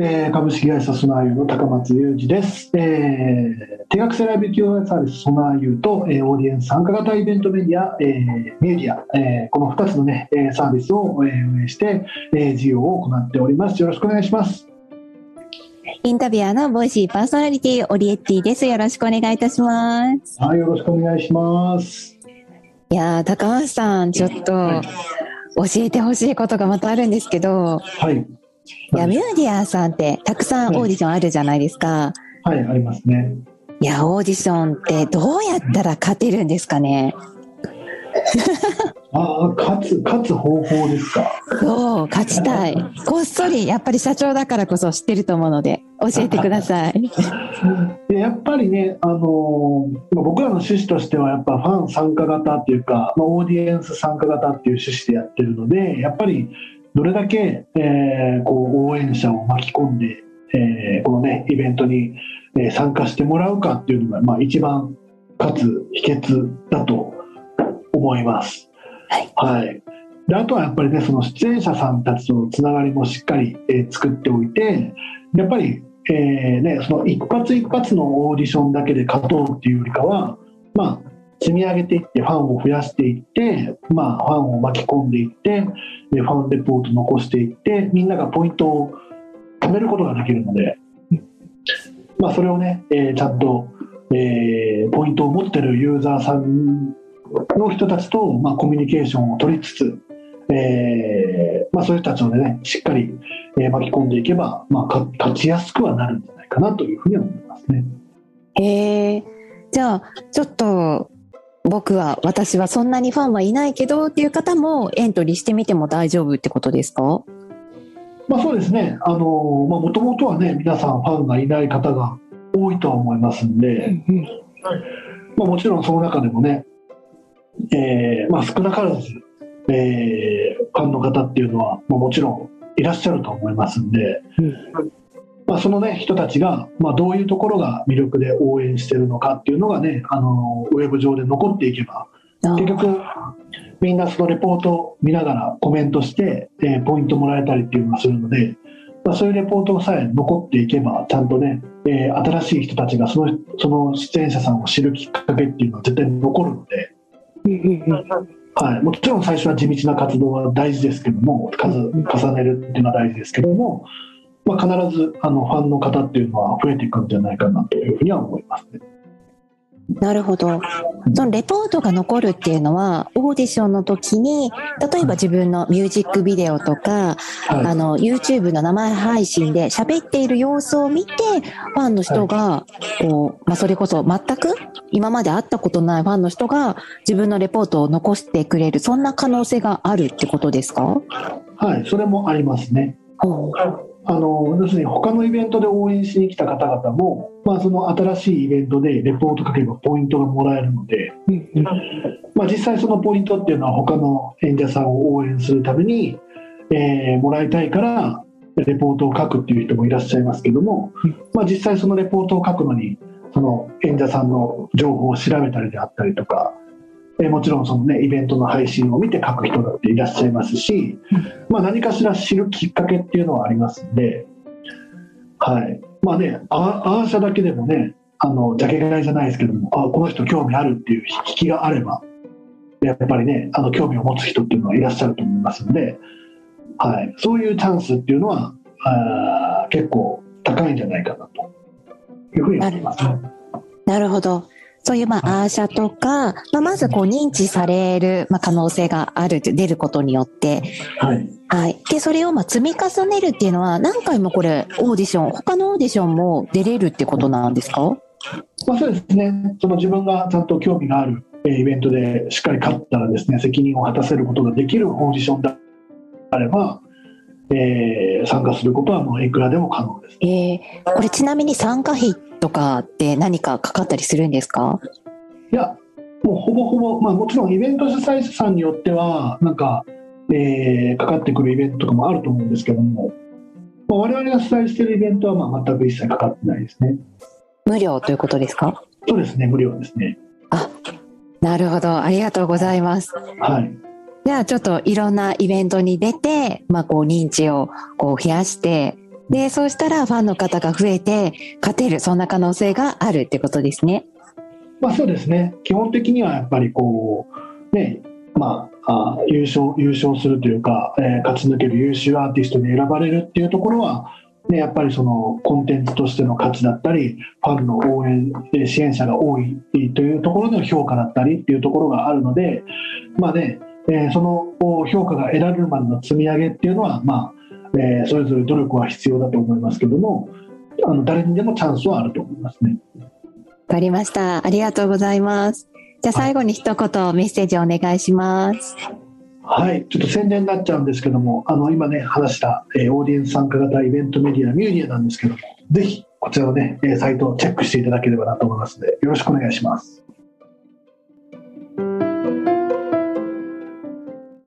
えー、株式会社 SonarU の高松友治です、えー、定額制ライブ企業サービス SonarU と、えー、オーディエンス参加型イベントメディア、えー、 Mudia、えー、この2つの、ね、サービスを、えー、運営して、えー、事業を行っております。よろしくお願いします。インタビュアーの Voicy パーソナリティオリエッティです。よろしくお願いいたします。はいよろしくお願いします。いや高松さんちょっと、はい、教えてほしいことがまたあるんですけどはいいや、ミューディアさんってたくさんオーディションあるじゃないですか。はい、はい、ありますね。いや、オーディションってどうやったら勝てるんですかね。ああ、勝つ、勝つ方法ですか。そう、勝ちたい。こっそり、やっぱり社長だからこそ知ってると思うので、教えてください。やっぱりね、あのー、僕らの趣旨としては、やっぱファン参加型っていうか、まあ、オーディエンス参加型っていう趣旨でやってるので、やっぱりどれだけ、えー、こう応援者を巻き込んで、えー、このねイベントに、え参加してもらうかっていうのが、まあ、一番かつ秘訣だと思います。はい、はい、であとはやっぱりねその出演者さんたちとのつながりもしっかり、えー、作っておいてやっぱり、えーね、その一発一発のオーディションだけで勝とうっていうよりかはまあ積み上げていってファンを増やしていって、まあ、ファンを巻き込んでいってでファンレポート残していってみんながポイントを貯めることができるので、まあ、それをね、えー、ちゃんと、えー、ポイントを持ってるユーザーさんの人たちと、まあ、コミュニケーションを取りつつ、えーまあ、そういう人たちをねしっかり、えー、巻き込んでいけば、まあ、勝ちやすくはなるんじゃないかなというふうに思いますね。えー、じゃあちょっと僕は、私はそんなにファンはいないけどっていう方もエントリーしてみても大丈夫ってことですか？まあそうですね。あの、まあもともとはね、皆さんファンがいない方が多いとは思いますんで、うんうん、まあもちろんその中でもね、えー、まあ少なからず、えー、ファンの方っていうのは、まあ、もちろんいらっしゃると思いますんで、うん、まあ、その、ね、人たちが、まあ、どういうところが魅力で応援してるのかっていうのがねあのウェブ上で残っていけば結局みんなそのレポートを見ながらコメントして、えー、ポイントもらえたりっていうのがするので、まあ、そういうレポートさえ残っていけばちゃんとね、えー、新しい人たちがそのその出演者さんを知るきっかけっていうのは絶対残るので。はい、もちろん最初は地道な活動は大事ですけども数重ねるっていうのは大事ですけどもまあ、必ずあのファンの方っていうのは増えていくんじゃないかなというふうには思いますね。なるほど。そのレポートが残るっていうのは、オーディションの時に、例えば自分のミュージックビデオとか、はい、あの、YouTube の生配信で喋っている様子を見て、ファンの人が、こう、まあ、それこそ全く今まで会ったことないファンの人が自分のレポートを残してくれる、そんな可能性があるってことですか？はい、それもありますね。あの要するに他のイベントで応援しに来た方々も、まあ、その新しいイベントでレポート書けばポイントがもらえるので、まあ、実際そのポイントっていうのは他の演者さんを応援するために、えー、もらいたいからレポートを書くっていう人もいらっしゃいますけども、まあ、実際そのレポートを書くのにその演者さんの情報を調べたりであったりとかえもちろんその、ね、イベントの配信を見て書く人だっていらっしゃいますし、まあ、何かしら知るきっかけっていうのはありますんで、はいまあね、アーシャだけでもねあのジャケ買いじゃないですけどもあこの人興味あるっていう引きがあればやっぱりねあの興味を持つ人っていうのはいらっしゃると思いますんで、はい、そういうチャンスっていうのはあ結構高いんじゃないかなというふうに思います、ね。なるほど。そういう、まあ、アーシャとか、まあ、まずこう認知される、まあ、可能性がある、出ることによって、はい。はい。で、それをまあ積み重ねるっていうのは、何回もこれ、オーディション、他のオーディションも出れるってことなんですか？まあ、そうですね。その自分がちゃんと興味があるイベントでしっかり勝ったらですね、責任を果たせることができるオーディションであれば、えー、参加することはもういくらでも可能です。えー、これちなみに参加費とかって何かかかったりするんですか？いや、もうほぼほぼ、まあもちろんイベント主催者さんによっては、なんか、えー、かかってくるイベントとかもあると思うんですけども、まあ、我々が主催しているイベントはまあ全く一切かかってないですね。無料ということですか？そうですね、無料ですね。あ、なるほど。ありがとうございます。はい。じゃあちょっといろんなイベントに出て、まあこう認知をこう増やして、で、そうしたらファンの方が増えて、勝てる、そんな可能性があるってことですね。まあそうですね。基本的にはやっぱりこう、ね、まあ、あ優勝、優勝するというか、えー、勝ち抜ける優秀アーティストに選ばれるっていうところは、ね、やっぱりそのコンテンツとしての価値だったり、ファンの応援、支援者が多いというところの評価だったりっていうところがあるので、まあね、えー、その評価が得られるまでの積み上げっていうのは、まあ、えー、それぞれ努力は必要だと思いますけども、あの誰にでもチャンスはあると思いますね。わかりました。ありがとうございます。じゃあ最後に一言メッセージをお願いします。はい、ちょっと宣伝になっちゃうんですけども、あの今ね、話した、えー、オーディエンス参加型イベントメディア、ミューディアなんですけども、ぜひこちらのね、サイトをチェックしていただければなと思いますので、よろしくお願いします。